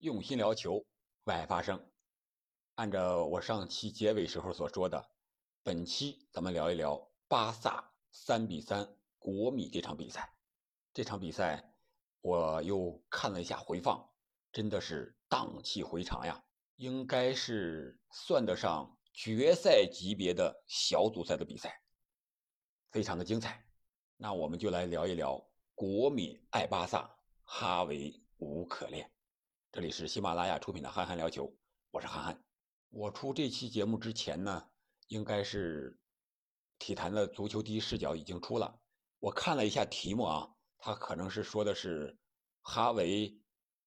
用心聊球，为爱发声。按照我上期结尾时候所说的，本期咱们聊一聊巴萨三比三国米这场比赛。这场比赛我又看了一下回放，真的是荡气回肠呀！应该是算得上决赛级别的小组赛的比赛，非常的精彩。那我们就来聊一聊国米爱巴萨，哈维无可恋。这里是喜马拉雅出品的《憨憨聊球》，我是憨憨。我出这期节目之前呢，应该是体坛的足球第一视角已经出了。我看了一下题目啊，他可能是说的是哈维，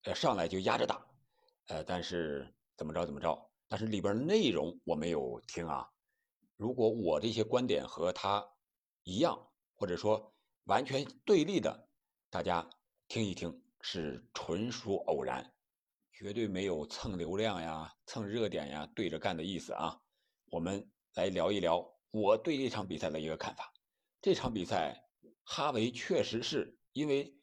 呃，上来就压着打，呃，但是怎么着怎么着，但是里边内容我没有听啊。如果我这些观点和他一样，或者说完全对立的，大家听一听，是纯属偶然。绝对没有蹭流量呀、蹭热点呀对着干的意思啊！我们来聊一聊我对这场比赛的一个看法。这场比赛，哈维确实是因为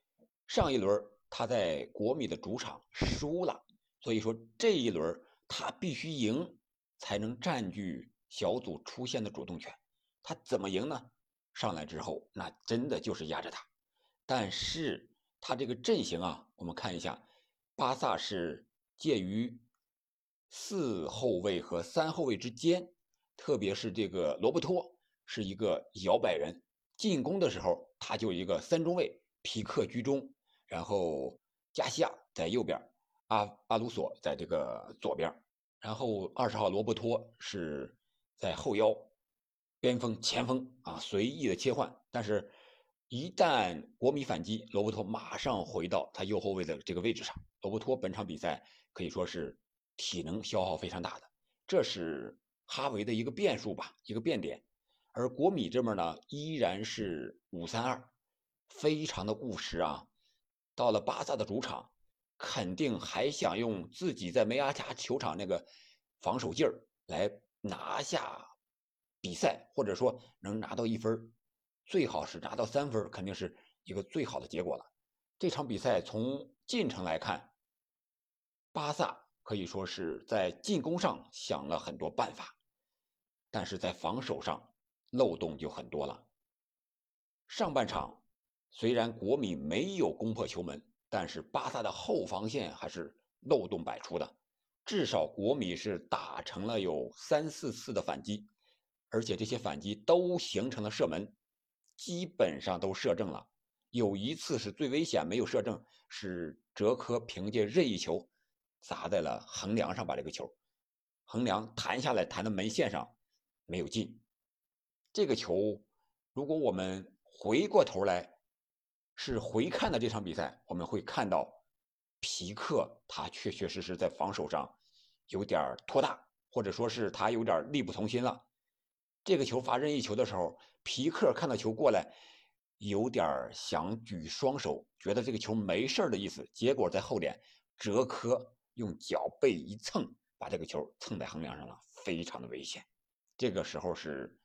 上一轮他在国米的主场输了，所以说这一轮他必须赢才能占据小组出线的主动权。他怎么赢呢？上来之后那真的就是压着他，但是他这个阵型啊，我们看一下，巴萨是。介于四后卫和三后卫之间，特别是这个罗伯托是一个摇摆人，进攻的时候他就一个三中卫，皮克居中，然后加西亚在右边，阿阿鲁索在这个左边，然后二十号罗伯托是在后腰，边锋、前锋啊随意的切换，但是，一旦国米反击，罗伯托马上回到他右后卫的这个位置上。罗伯托本场比赛。可以说是体能消耗非常大的，这是哈维的一个变数吧，一个变点。而国米这边呢，依然是五三二，非常的务实啊。到了巴萨的主场，肯定还想用自己在梅阿加球场那个防守劲儿来拿下比赛，或者说能拿到一分，最好是拿到三分，肯定是一个最好的结果了。这场比赛从进程来看。巴萨可以说是在进攻上想了很多办法，但是在防守上漏洞就很多了。上半场虽然国米没有攻破球门，但是巴萨的后防线还是漏洞百出的，至少国米是打成了有三四次的反击，而且这些反击都形成了射门，基本上都射正了。有一次是最危险，没有射正，是哲科凭借任意球。砸在了横梁上，把这个球横梁弹下来，弹到门线上，没有进。这个球，如果我们回过头来是回看的这场比赛，我们会看到皮克他确确实实在防守上有点拖大，或者说是他有点力不从心了。这个球罚任意球的时候，皮克看到球过来，有点想举双手，觉得这个球没事的意思，结果在后点哲科。用脚背一蹭，把这个球蹭在横梁上了，非常的危险。这个时候是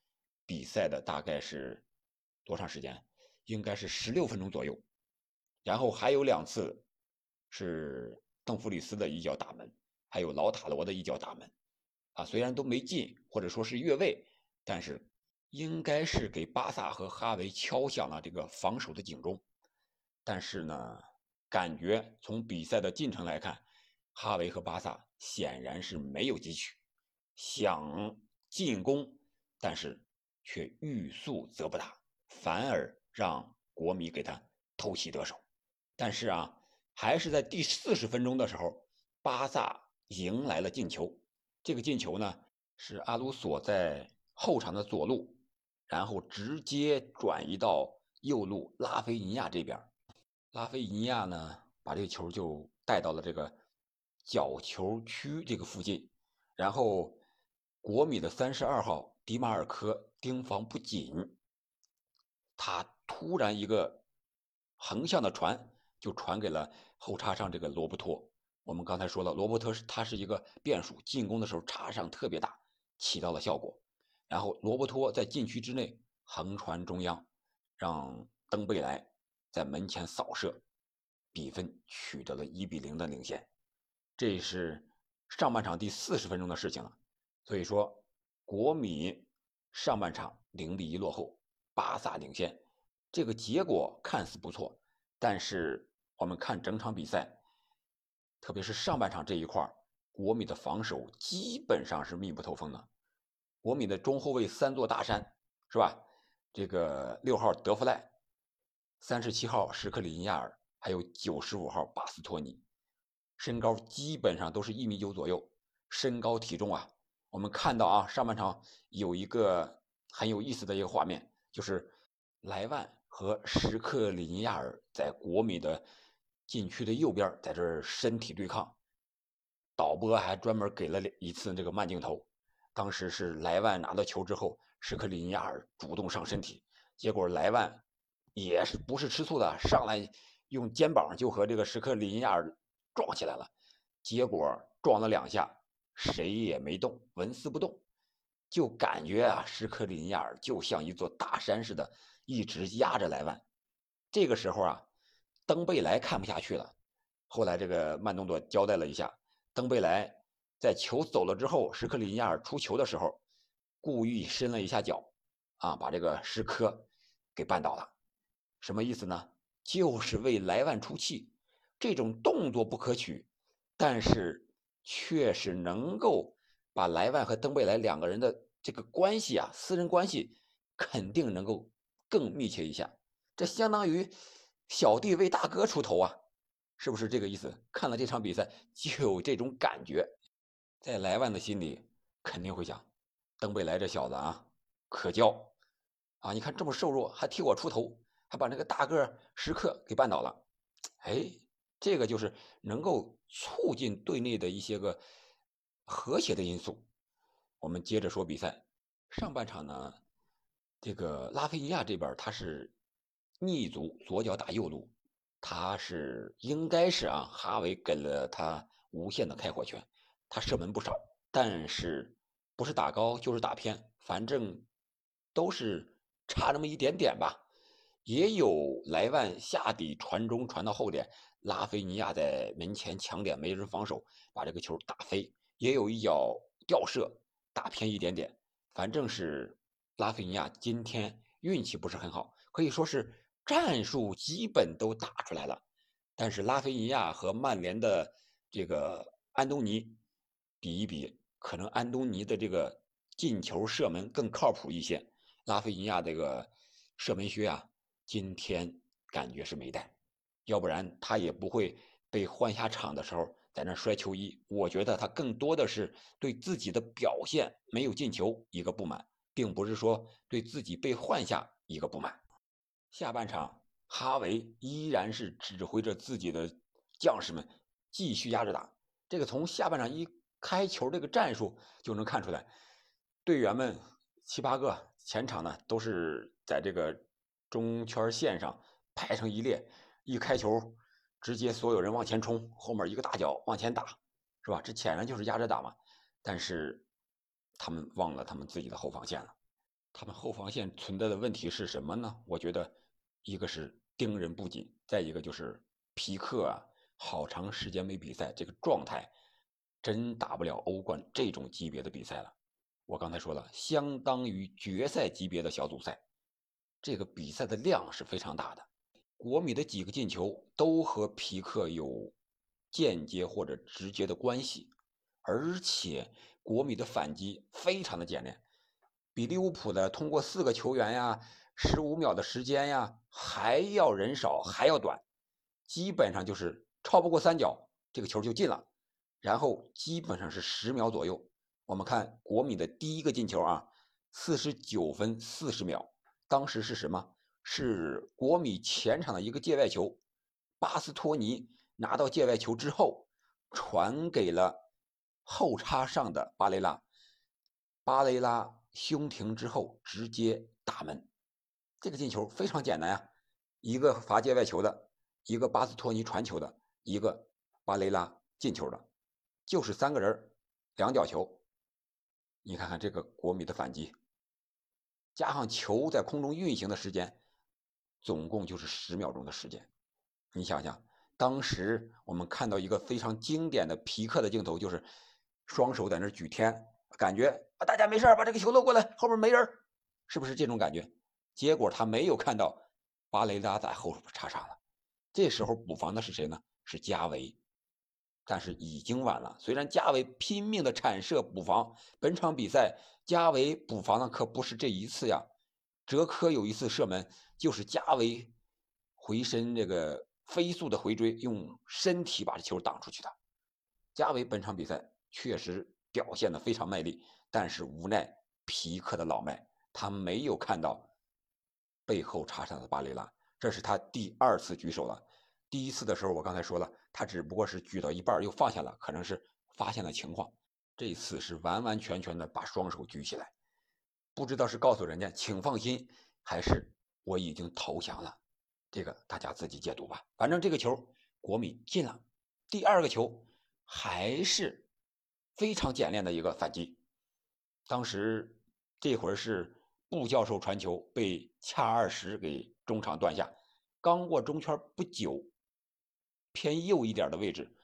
比赛的大概是多长时间？应该是十六分钟左右。然后还有两次是邓弗里斯的一脚打门，还有老塔罗的一脚打门。啊，虽然都没进，或者说是越位，但是应该是给巴萨和哈维敲响了这个防守的警钟。但是呢，感觉从比赛的进程来看。哈维和巴萨显然是没有汲取，想进攻，但是却欲速则不达，反而让国米给他偷袭得手。但是啊，还是在第四十分钟的时候，巴萨迎来了进球。这个进球呢，是阿鲁索在后场的左路，然后直接转移到右路拉菲尼亚这边。拉菲尼亚呢，把这个球就带到了这个。角球区这个附近，然后国米的三十二号迪马尔科盯防不紧，他突然一个横向的传就传给了后插上这个罗伯托。我们刚才说了，罗伯特是他是一个变数，进攻的时候插上特别大，起到了效果。然后罗伯托在禁区之内横传中央，让登贝莱在门前扫射，比分取得了一比零的领先。这是上半场第四十分钟的事情了。所以说，国米上半场零比一落后，巴萨领先，这个结果看似不错，但是我们看整场比赛，特别是上半场这一块国米的防守基本上是密不透风的。国米的中后卫三座大山，是吧？这个六号德弗赖，三十七号什克里尼亚尔，还有九十五号巴斯托尼，身高基本上都是一米九左右。身高体重啊，我们看到啊，上半场有一个很有意思的一个画面，就是莱万和什克里尼亚尔在国米的禁区的右边，在这身体对抗。导播还专门给了一次这个慢镜头。当时是莱万拿到球之后，什克里尼亚尔主动上身体，结果莱万也是不是吃醋的，上来用肩膀就和这个什克里尼亚尔撞起来了，结果撞了两下，谁也没动，纹丝不动，就感觉啊，什克里尼亚尔就像一座大山似的，一直压着莱万。这个时候啊，登贝莱看不下去了，后来这个慢动作交代了一下，登贝莱。在球走了之后，什克里尼亚尔出球的时候，故意伸了一下脚，啊，把这个什科给绊倒了。什么意思呢？就是为莱万出气。这种动作不可取，但是确实能够把莱万和登贝莱两个人的这个关系啊，私人关系肯定能够更密切一下。这相当于小弟为大哥出头啊，是不是这个意思？看了这场比赛就有这种感觉。在莱万的心里肯定会想，登贝莱这小子啊，可交啊！你看这么瘦弱，还替我出头，还把那个大个时刻给绊倒了。哎，这个就是能够促进队内的一些个和谐的因素。我们接着说比赛，上半场呢，这个拉菲尼亚这边他是逆足左脚打右路，他是应该是啊，哈维给了他无限的开火权。他射门不少，但是不是打高就是打偏，反正都是差那么一点点吧。也有莱万下底传中传到后点，拉菲尼亚在门前抢点没人防守，把这个球打飞。也有一脚吊射打偏一点点，反正是拉菲尼亚今天运气不是很好，可以说是战术基本都打出来了，但是拉菲尼亚和曼联的这个安东尼。比一比，可能安东尼的这个进球射门更靠谱一些。拉菲尼亚这个射门靴啊，今天感觉是没带，要不然他也不会被换下场的时候在那摔球衣。我觉得他更多的是对自己的表现没有进球一个不满，并不是说对自己被换下一个不满。下半场，哈维依然是指挥着自己的将士们继续压着打。这个从下半场一。开球这个战术就能看出来，队员们七八个前场呢都是在这个中圈线上排成一列，一开球直接所有人往前冲，后面一个大脚往前打，是吧？这显然就是压着打嘛。但是他们忘了他们自己的后防线了。他们后防线存在的问题是什么呢？我觉得一个是盯人不紧，再一个就是皮克啊，好长时间没比赛，这个状态。真打不了欧冠这种级别的比赛了。我刚才说了，相当于决赛级别的小组赛，这个比赛的量是非常大的。国米的几个进球都和皮克有间接或者直接的关系，而且国米的反击非常的简练，比利物浦的通过四个球员呀、十五秒的时间呀还要人少还要短，基本上就是超不过三角，这个球就进了。然后基本上是十秒左右。我们看国米的第一个进球啊，四十九分四十秒，当时是什么？是国米前场的一个界外球，巴斯托尼拿到界外球之后，传给了后插上的巴雷拉，巴雷拉胸停之后直接打门。这个进球非常简单呀，一个罚界外球的，一个巴斯托尼传球的，一个巴雷拉进球的。就是三个人，两脚球，你看看这个国米的反击，加上球在空中运行的时间，总共就是十秒钟的时间。你想想，当时我们看到一个非常经典的皮克的镜头，就是双手在那举天，感觉啊大家没事把这个球漏过来，后面没人，是不是这种感觉？结果他没有看到巴雷拉在后插上了，这时候补防的是谁呢？是加维，但是已经晚了。虽然加维拼命的铲射补防，本场比赛加维补防的可不是这一次呀。哲科有一次射门，就是加维回身这个飞速的回追，用身体把这球挡出去的。加维本场比赛确实表现的非常卖力，但是无奈皮克的老迈，他没有看到背后插上的巴雷拉，这是他第二次举手了。第一次的时候，我刚才说了，他只不过是举到一半又放下了，可能是发现了情况。这次是完完全全的把双手举起来。不知道是告诉人家请放心，还是我已经投降了，这个大家自己解读吧。反正这个球国米进了，第二个球还是非常简练的一个反击。当时这会儿是布教授传球被恰二十给中场断下，刚过中圈不久，偏右一点的位置，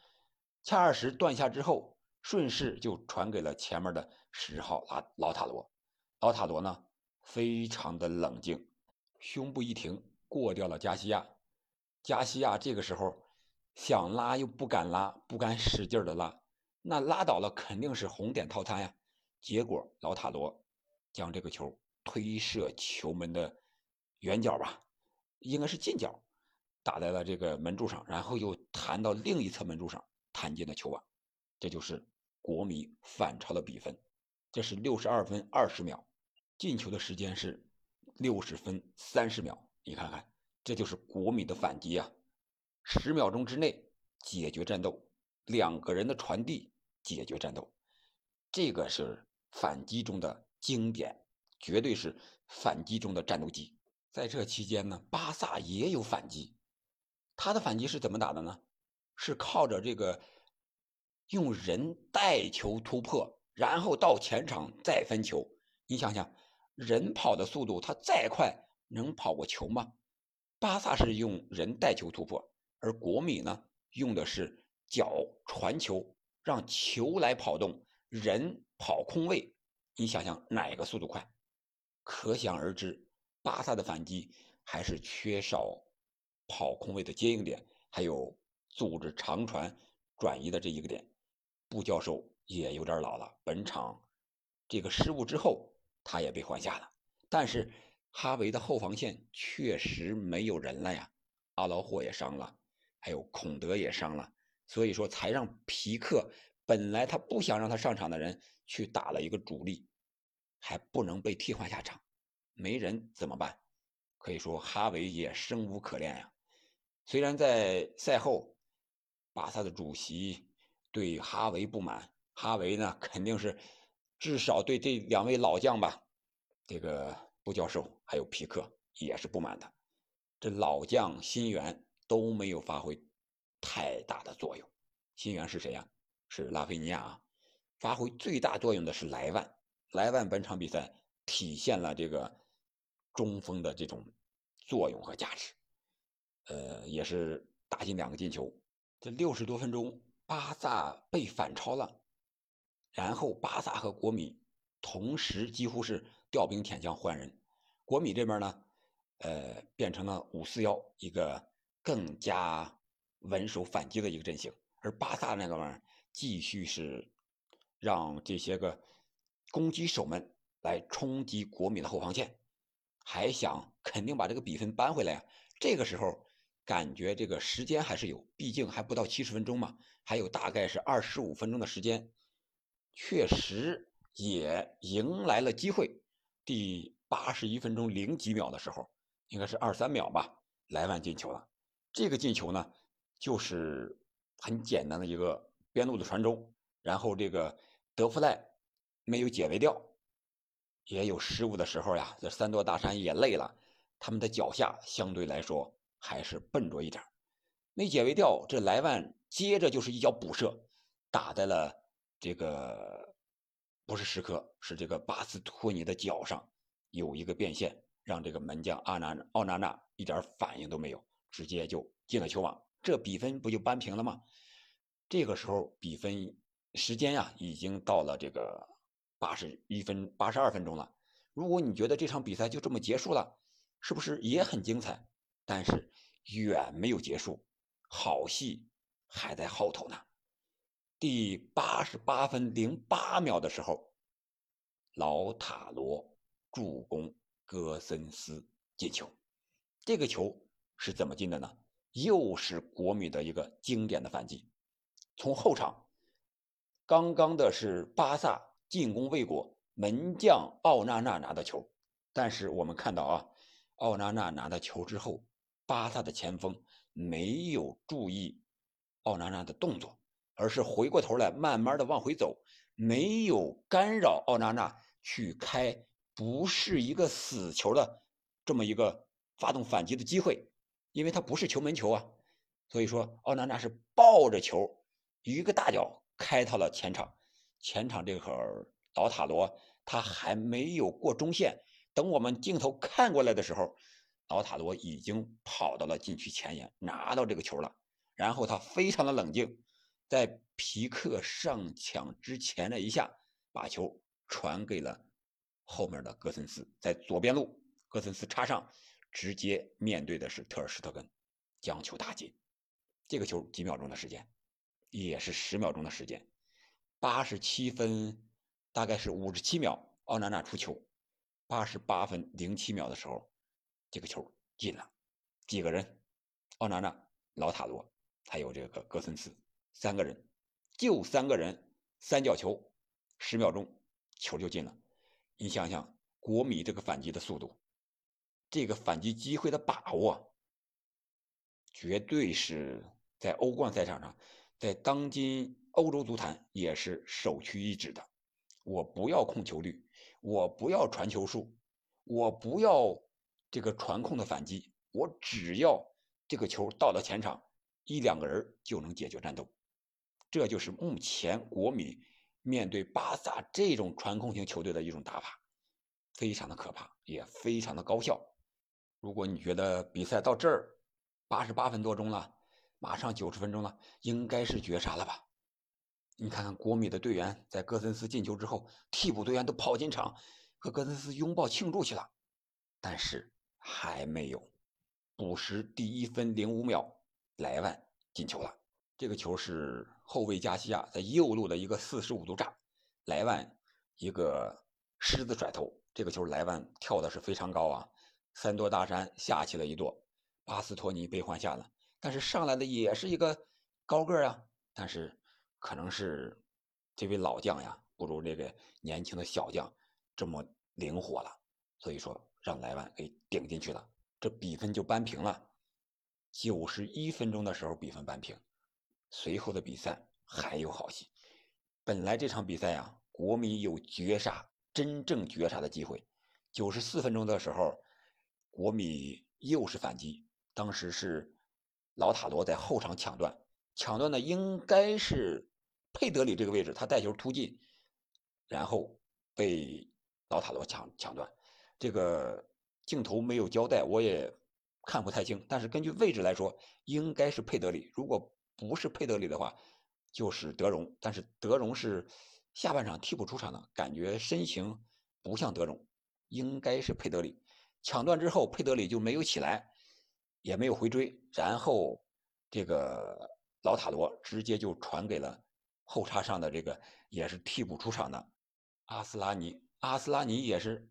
恰二十断下之后，顺势就传给了前面的十号拉老塔罗。老塔罗呢，非常的冷静，胸部一挺，过掉了加西亚。加西亚这个时候想拉又不敢拉，不敢使劲的拉，那拉倒了肯定是红点套餐呀。结果老塔罗将这个球推射球门的远角吧，应该是近角，打在了这个门柱上，然后又弹到另一侧门柱上，弹进了球网。这就是国米反超的比分。这是六十二分二十秒。进球的时间是六十分三十秒，你看看，这就是国米的反击啊！十秒钟之内解决战斗，两个人的传递解决战斗，这个是反击中的经典，绝对是反击中的战斗机。在这期间呢，巴萨也有反击，他的反击是怎么打的呢？是靠着这个用人带球突破，然后到前场再分球。你想想。人跑的速度，他再快能跑过球吗？巴萨是用人带球突破，而国米呢，用的是脚传球，让球来跑动，人跑空位。你想想哪个速度快？可想而知，巴萨的反击还是缺少跑空位的接应点，还有组织长传转移的这一个点。布教授也有点老了，本场这个失误之后。他也被换下了，但是哈维的后防线确实没有人了呀，阿劳霍也伤了，还有孔德也伤了，所以说才让皮克本来他不想让他上场的人去打了一个主力，还不能被替换下场，没人怎么办？可以说哈维也生无可恋呀。虽然在赛后，巴萨的主席对哈维不满，哈维呢肯定是。至少对这两位老将吧，这个布教授还有皮克也是不满的。这老将新援都没有发挥太大的作用。新援是谁呀？是拉菲尼亚啊。发挥最大作用的是莱万。莱万本场比赛体现了这个中锋的这种作用和价值，呃，也是打进两个进球。这六十多分钟，巴萨被反超了。然后巴萨和国米同时几乎是调兵遣将换人，国米这边呢，呃，变成了五四幺一个更加稳守反击的一个阵型，而巴萨那个玩意儿继续是让这些个攻击手们来冲击国米的后防线，还想肯定把这个比分扳回来呀。这个时候感觉这个时间还是有，毕竟还不到七十分钟嘛，还有大概是二十五分钟的时间。确实也迎来了机会。第八十一分钟零几秒的时候，应该是二三秒吧，莱万进球了。这个进球呢，就是很简单的一个边路的传中，然后这个德弗赖没有解围掉，也有失误的时候呀。这三座大山也累了，他们的脚下相对来说还是笨拙一点，没解围掉。这莱万接着就是一脚补射，打在了。这个不是时刻，是这个巴斯托尼的脚上有一个变线，让这个门将阿纳奥纳纳一点反应都没有，直接就进了球网，这比分不就扳平了吗？这个时候比分时间呀，已经到了这个八十一分八十二分钟了。如果你觉得这场比赛就这么结束了，是不是也很精彩？但是远没有结束，好戏还在后头呢。第八十八分零八秒的时候，老塔罗助攻戈森斯进球。这个球是怎么进的呢？又是国米的一个经典的反击。从后场，刚刚的是巴萨进攻未果，门将奥纳纳拿的球。但是我们看到啊，奥纳纳拿到球之后，巴萨的前锋没有注意奥纳纳的动作。而是回过头来，慢慢的往回走，没有干扰奥纳纳去开不是一个死球的这么一个发动反击的机会，因为他不是球门球啊，所以说奥纳纳是抱着球一个大脚开到了前场，前场这会儿老塔罗他还没有过中线，等我们镜头看过来的时候，老塔罗已经跑到了禁区前沿拿到这个球了，然后他非常的冷静。在皮克上抢之前的一下，把球传给了后面的戈森斯，在左边路，戈森斯插上，直接面对的是特尔施特根，将球打进。这个球几秒钟的时间，也是十秒钟的时间。八十七分，大概是五十七秒，奥纳纳出球。八十八分零七秒的时候，这个球进了。几个人？奥纳纳、老塔罗，还有这个戈森斯。三个人，就三个人，三角球，十秒钟，球就进了。你想想，国米这个反击的速度，这个反击机会的把握，绝对是在欧冠赛场上，在当今欧洲足坛也是首屈一指的。我不要控球率，我不要传球数，我不要这个传控的反击，我只要这个球到了前场，一两个人就能解决战斗。这就是目前国米面对巴萨这种传控型球队的一种打法，非常的可怕，也非常的高效。如果你觉得比赛到这儿八十八分多钟了，马上九十分钟了，应该是绝杀了吧？你看看国米的队员在戈森斯进球之后，替补队员都跑进场和戈森斯拥抱庆祝去了，但是还没有。补时第一分零五秒，莱万进球了。这个球是后卫加西亚在右路的一个四十五度炸，莱万一个狮子甩头，这个球莱万跳的是非常高啊，三座大山下起了一座，巴斯托尼被换下了，但是上来的也是一个高个啊，但是可能是这位老将呀不如这个年轻的小将这么灵活了，所以说让莱万给顶进去了，这比分就扳平了，九十一分钟的时候比分扳平。随后的比赛还有好戏。本来这场比赛啊，国米有绝杀、真正绝杀的机会。九十四分钟的时候，国米又是反击，当时是老塔罗在后场抢断，抢断的应该是佩德里这个位置，他带球突进，然后被老塔罗抢抢断。这个镜头没有交代，我也看不太清。但是根据位置来说，应该是佩德里。如果不是佩德里的话，就是德容。但是德容是下半场替补出场的，感觉身形不像德容，应该是佩德里。抢断之后，佩德里就没有起来，也没有回追，然后这个老塔罗直接就传给了后插上的这个也是替补出场的阿斯拉尼。阿斯拉尼也是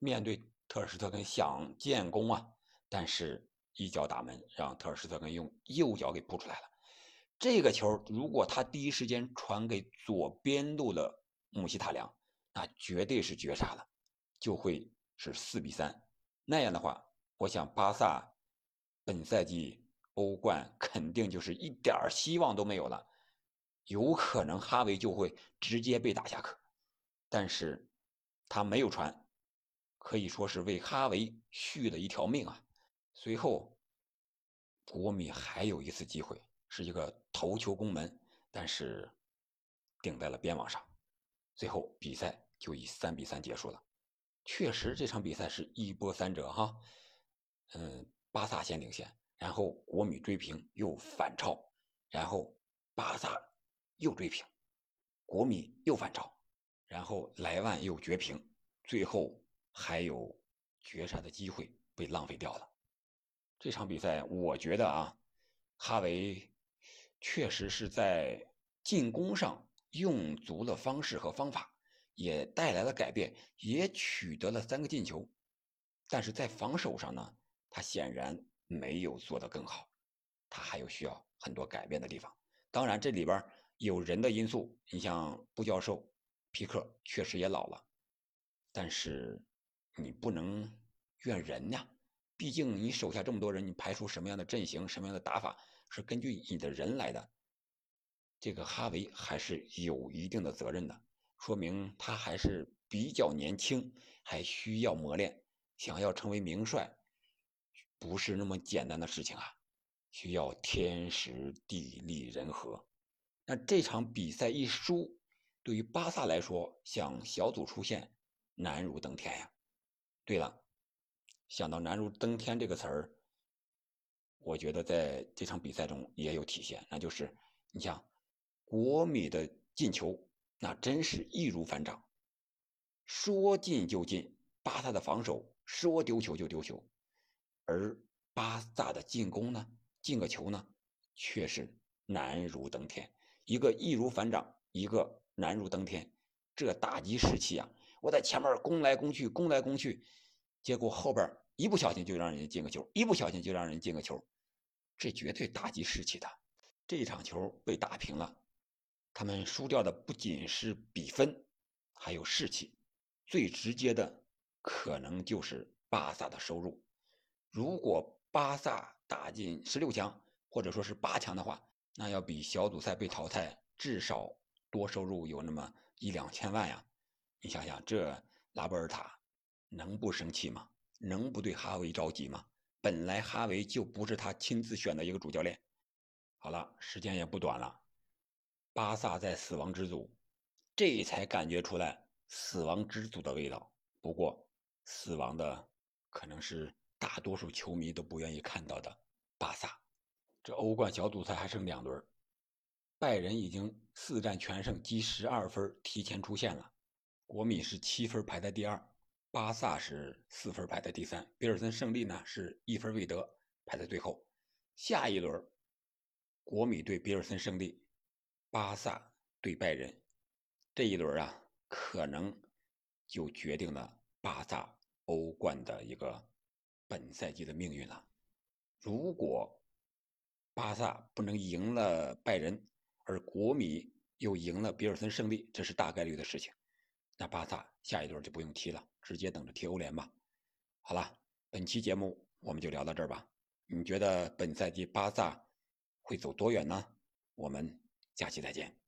面对特尔施特根想建功啊，但是一脚打门，让特尔施特根用右脚给扑出来了。这个球如果他第一时间传给左边路的姆希塔良，那绝对是绝杀了，就会是四比三。那样的话，我想巴萨本赛季欧冠肯定就是一点希望都没有了，有可能哈维就会直接被打下课。但是他没有传，可以说是为哈维续了一条命啊。随后，国米还有一次机会。是一个头球攻门，但是顶在了边网上，最后比赛就以三比三结束了。确实这场比赛是一波三折哈，嗯，巴萨先领先，然后国米追平又反超，然后巴萨又追平，国米又反超，然后莱万又绝平，最后还有绝杀的机会被浪费掉了。这场比赛，我觉得啊，哈维确实是在进攻上用足了方式和方法，也带来了改变，也取得了三个进球。但是在防守上呢，他显然没有做得更好，他还有需要很多改变的地方。当然，这里边有人的因素，你像布教授、皮克确实也老了，但是你不能怨人呀。毕竟你手下这么多人，你排出什么样的阵型、什么样的打法，是根据你的人来的。这个哈维还是有一定的责任的，说明他还是比较年轻，还需要磨练。想要成为名帅，不是那么简单的事情啊，需要天时地利人和。那这场比赛一输，对于巴萨来说，想小组出线难如登天呀。对了。想到“难如登天”这个词儿，我觉得在这场比赛中也有体现，那就是你像国米的进球，那真是易如反掌，说进就进；巴萨的防守说丢球就丢球，而巴萨的进攻呢，进个球呢，却是难如登天。一个易如反掌，一个难如登天，这打击士气啊！我在前面攻来攻去，攻来攻去。结果后边一不小心就让人进个球，一不小心就让人进个球，这绝对打击士气的。这场球被打平了，他们输掉的不仅是比分，还有士气。最直接的可能就是巴萨的收入。如果巴萨打进十六强或者说是八强的话，那要比小组赛被淘汰至少多收入有那么一两千万呀。你想想，这拉波尔塔。能不生气吗？能不对哈维着急吗？本来哈维就不是他亲自选的一个主教练。好了，时间也不短了。巴萨在死亡之组，这才感觉出来死亡之组的味道。不过，死亡的可能是大多数球迷都不愿意看到的。巴萨，这欧冠小组赛还剩两轮，拜仁已经四战全胜，积十二分，提前出线了。国米是七分，排在第二。巴萨是四分排在第三，比尔森胜利呢是一分未得，排在最后。下一轮，国米对比尔森胜利，巴萨对拜仁，这一轮啊，可能就决定了巴萨欧冠的一个本赛季的命运了。如果巴萨不能赢了拜仁，而国米又赢了比尔森胜利，这是大概率的事情。那巴萨下一轮就不用踢了，直接等着踢欧联吧。好了，本期节目我们就聊到这儿吧。你觉得本赛季巴萨会走多远呢？我们下期再见。